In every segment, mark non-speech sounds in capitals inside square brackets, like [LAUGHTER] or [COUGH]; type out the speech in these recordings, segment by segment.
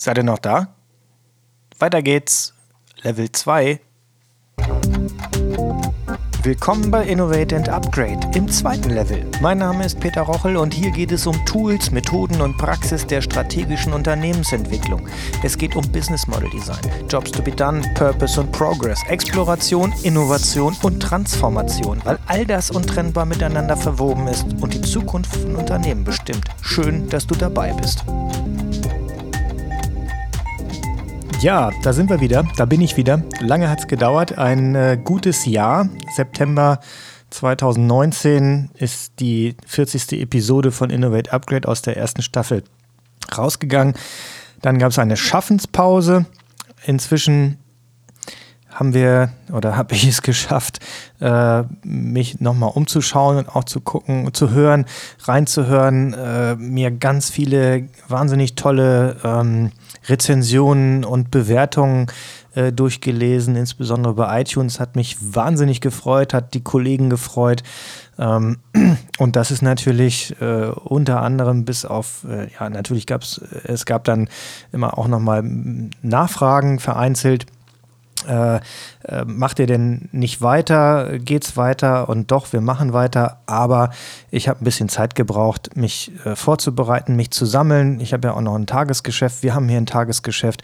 Seid ihr noch da? Weiter geht's. Level 2. Willkommen bei Innovate and Upgrade im zweiten Level. Mein Name ist Peter Rochel und hier geht es um Tools, Methoden und Praxis der strategischen Unternehmensentwicklung. Es geht um Business Model Design, Jobs to be done, Purpose und Progress, Exploration, Innovation und Transformation, weil all das untrennbar miteinander verwoben ist und die Zukunft von Unternehmen bestimmt. Schön, dass du dabei bist. Ja, da sind wir wieder. Da bin ich wieder. Lange hat es gedauert. Ein äh, gutes Jahr. September 2019 ist die 40. Episode von Innovate Upgrade aus der ersten Staffel rausgegangen. Dann gab es eine Schaffenspause. Inzwischen haben wir oder habe ich es geschafft, äh, mich nochmal umzuschauen und auch zu gucken, zu hören, reinzuhören, äh, mir ganz viele wahnsinnig tolle ähm, Rezensionen und Bewertungen äh, durchgelesen, insbesondere bei iTunes, hat mich wahnsinnig gefreut, hat die Kollegen gefreut. Ähm, [CLEARS THROAT] und das ist natürlich äh, unter anderem bis auf, äh, ja, natürlich gab es, es gab dann immer auch nochmal Nachfragen vereinzelt äh, äh, macht ihr denn nicht weiter? Geht's weiter? Und doch, wir machen weiter. Aber ich habe ein bisschen Zeit gebraucht, mich äh, vorzubereiten, mich zu sammeln. Ich habe ja auch noch ein Tagesgeschäft. Wir haben hier ein Tagesgeschäft.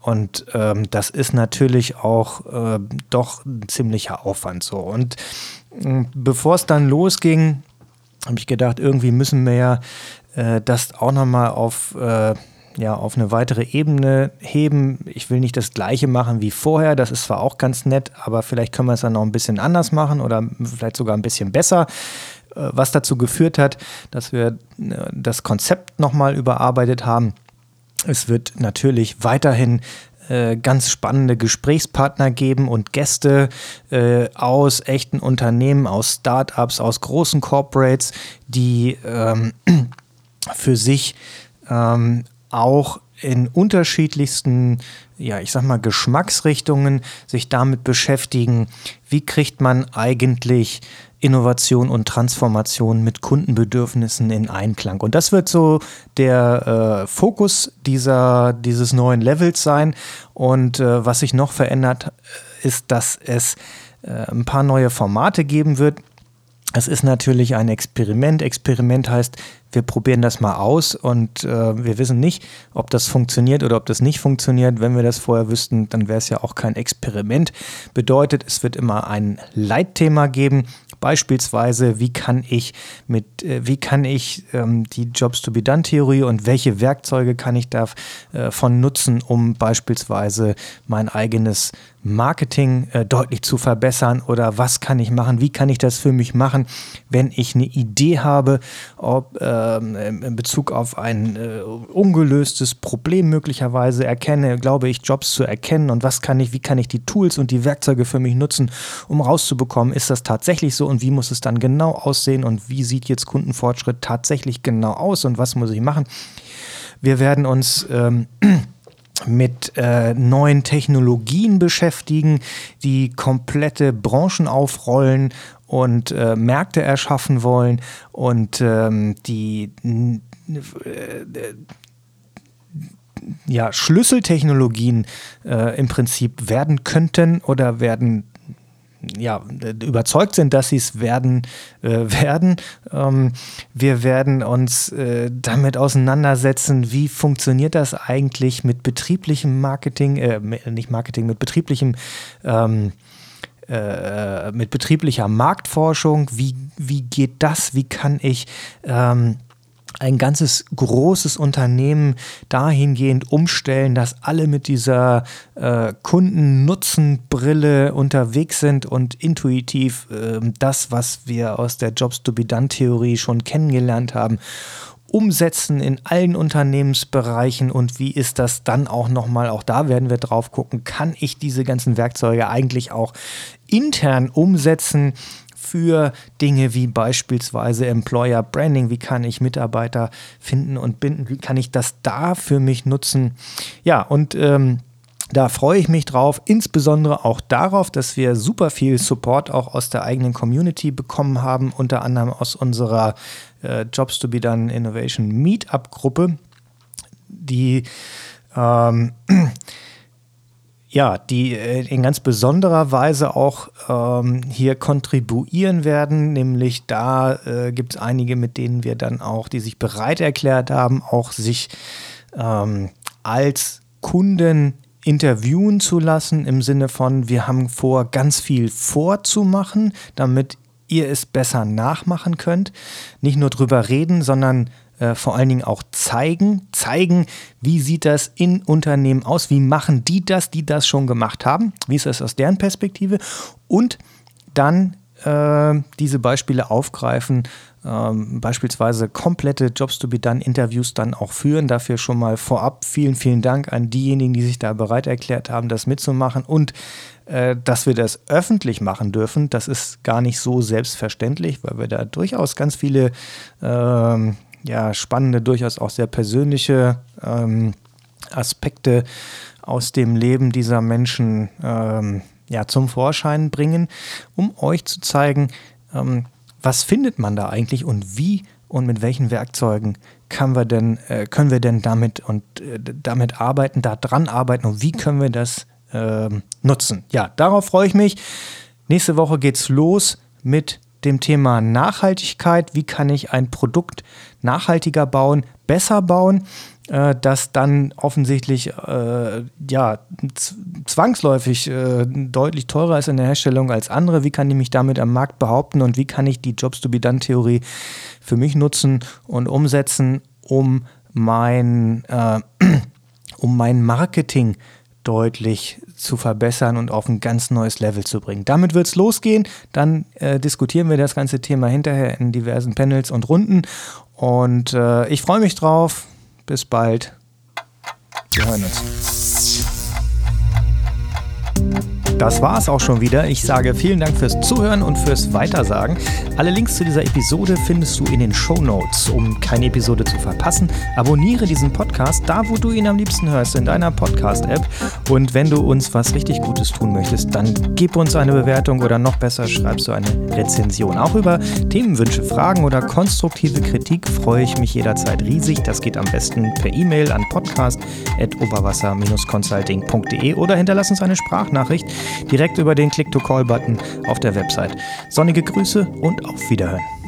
Und ähm, das ist natürlich auch äh, doch ein ziemlicher Aufwand so. Und äh, bevor es dann losging, habe ich gedacht, irgendwie müssen wir ja äh, das auch nochmal auf ja, auf eine weitere Ebene heben. Ich will nicht das gleiche machen wie vorher, das ist zwar auch ganz nett, aber vielleicht können wir es dann noch ein bisschen anders machen oder vielleicht sogar ein bisschen besser. Äh, was dazu geführt hat, dass wir äh, das Konzept nochmal überarbeitet haben. Es wird natürlich weiterhin äh, ganz spannende Gesprächspartner geben und Gäste äh, aus echten Unternehmen, aus Startups, aus großen Corporates, die ähm, [CLEARS THROAT] für sich ähm, auch in unterschiedlichsten, ja, ich sag mal, Geschmacksrichtungen sich damit beschäftigen, wie kriegt man eigentlich Innovation und Transformation mit Kundenbedürfnissen in Einklang. Und das wird so der äh, Fokus dieser, dieses neuen Levels sein. Und äh, was sich noch verändert, äh, ist, dass es äh, ein paar neue Formate geben wird. Es ist natürlich ein Experiment. Experiment heißt, wir probieren das mal aus und äh, wir wissen nicht, ob das funktioniert oder ob das nicht funktioniert. Wenn wir das vorher wüssten, dann wäre es ja auch kein Experiment. Bedeutet, es wird immer ein Leitthema geben. Beispielsweise, wie kann ich mit, äh, wie kann ich ähm, die Jobs to be done Theorie und welche Werkzeuge kann ich davon äh, nutzen, um beispielsweise mein eigenes Marketing äh, deutlich zu verbessern oder was kann ich machen, wie kann ich das für mich machen, wenn ich eine Idee habe, ob äh, in Bezug auf ein äh, ungelöstes Problem möglicherweise erkenne, glaube ich, Jobs zu erkennen und was kann ich, wie kann ich die Tools und die Werkzeuge für mich nutzen, um rauszubekommen, ist das tatsächlich so und wie muss es dann genau aussehen und wie sieht jetzt Kundenfortschritt tatsächlich genau aus und was muss ich machen. Wir werden uns ähm, [CLEARS THROAT] mit äh, neuen Technologien beschäftigen, die komplette Branchen aufrollen und äh, Märkte erschaffen wollen und ähm, die äh, ja, Schlüsseltechnologien äh, im Prinzip werden könnten oder werden ja, überzeugt sind, dass sie es werden äh, werden. Ähm, wir werden uns äh, damit auseinandersetzen, wie funktioniert das eigentlich mit betrieblichem Marketing, äh, nicht Marketing, mit betrieblichem ähm, äh, mit betrieblicher Marktforschung, wie, wie geht das, wie kann ich ähm, ein ganzes großes Unternehmen dahingehend umstellen, dass alle mit dieser äh, Kundennutzenbrille unterwegs sind und intuitiv äh, das, was wir aus der Jobs to be done Theorie schon kennengelernt haben, umsetzen in allen Unternehmensbereichen und wie ist das dann auch nochmal, auch da werden wir drauf gucken, kann ich diese ganzen Werkzeuge eigentlich auch intern umsetzen für Dinge wie beispielsweise Employer Branding. Wie kann ich Mitarbeiter finden und binden? Wie kann ich das da für mich nutzen? Ja, und ähm, da freue ich mich drauf, insbesondere auch darauf, dass wir super viel Support auch aus der eigenen Community bekommen haben, unter anderem aus unserer äh, Jobs to be Done Innovation Meetup Gruppe, die ähm, [CLEARS THROAT] ja, die äh, in ganz besonderer Weise auch ähm, hier kontribuieren werden. Nämlich da äh, gibt es einige, mit denen wir dann auch, die sich bereit erklärt haben, auch sich ähm, als Kunden interviewen zu lassen, im Sinne von, wir haben vor, ganz viel vorzumachen, damit ihr es besser nachmachen könnt. Nicht nur drüber reden, sondern äh, vor allen Dingen auch zeigen. Zeigen, wie sieht das in Unternehmen aus? Wie machen die das, die das schon gemacht haben? Wie ist das aus deren Perspektive? Und dann äh, diese Beispiele aufgreifen, ähm, beispielsweise komplette Jobs to be done Interviews dann auch führen. Dafür schon mal vorab vielen, vielen Dank an diejenigen, die sich da bereit erklärt haben, das mitzumachen und äh, dass wir das öffentlich machen dürfen. Das ist gar nicht so selbstverständlich, weil wir da durchaus ganz viele ähm, ja, spannende, durchaus auch sehr persönliche ähm, Aspekte aus dem Leben dieser Menschen ähm, ja, zum Vorschein bringen, um euch zu zeigen, ähm, was findet man da eigentlich und wie und mit welchen Werkzeugen können wir denn, äh, können wir denn damit und äh, damit arbeiten, da dran arbeiten und wie können wir das äh, nutzen. Ja, darauf freue ich mich. Nächste Woche geht's los mit dem Thema Nachhaltigkeit. Wie kann ich ein Produkt nachhaltiger bauen, besser bauen, äh, das dann offensichtlich äh, ja, zwangsläufig äh, deutlich teurer ist in der Herstellung als andere. Wie kann ich mich damit am Markt behaupten und wie kann ich die Jobs to be done Theorie für mich nutzen und umsetzen, um mein, äh, [CLEARS THROAT] um mein Marketing deutlich zu verbessern und auf ein ganz neues Level zu bringen. Damit wird es losgehen. Dann äh, diskutieren wir das ganze Thema hinterher in diversen Panels und Runden. Und äh, ich freue mich drauf. Bis bald. Wir hören uns. Das war es auch schon wieder. Ich sage vielen Dank fürs Zuhören und fürs Weitersagen. Alle Links zu dieser Episode findest du in den Show Notes. Um keine Episode zu verpassen, abonniere diesen Podcast da, wo du ihn am liebsten hörst, in deiner Podcast-App. Und wenn du uns was richtig Gutes tun möchtest, dann gib uns eine Bewertung oder noch besser schreibst du eine Rezension. Auch über Themenwünsche, Fragen oder konstruktive Kritik freue ich mich jederzeit riesig. Das geht am besten per E-Mail an podcast.oberwasser-consulting.de oder hinterlass uns eine Sprachnachricht direkt über den Click-to-Call-Button auf der Website. Sonnige Grüße und auf Wiederhören.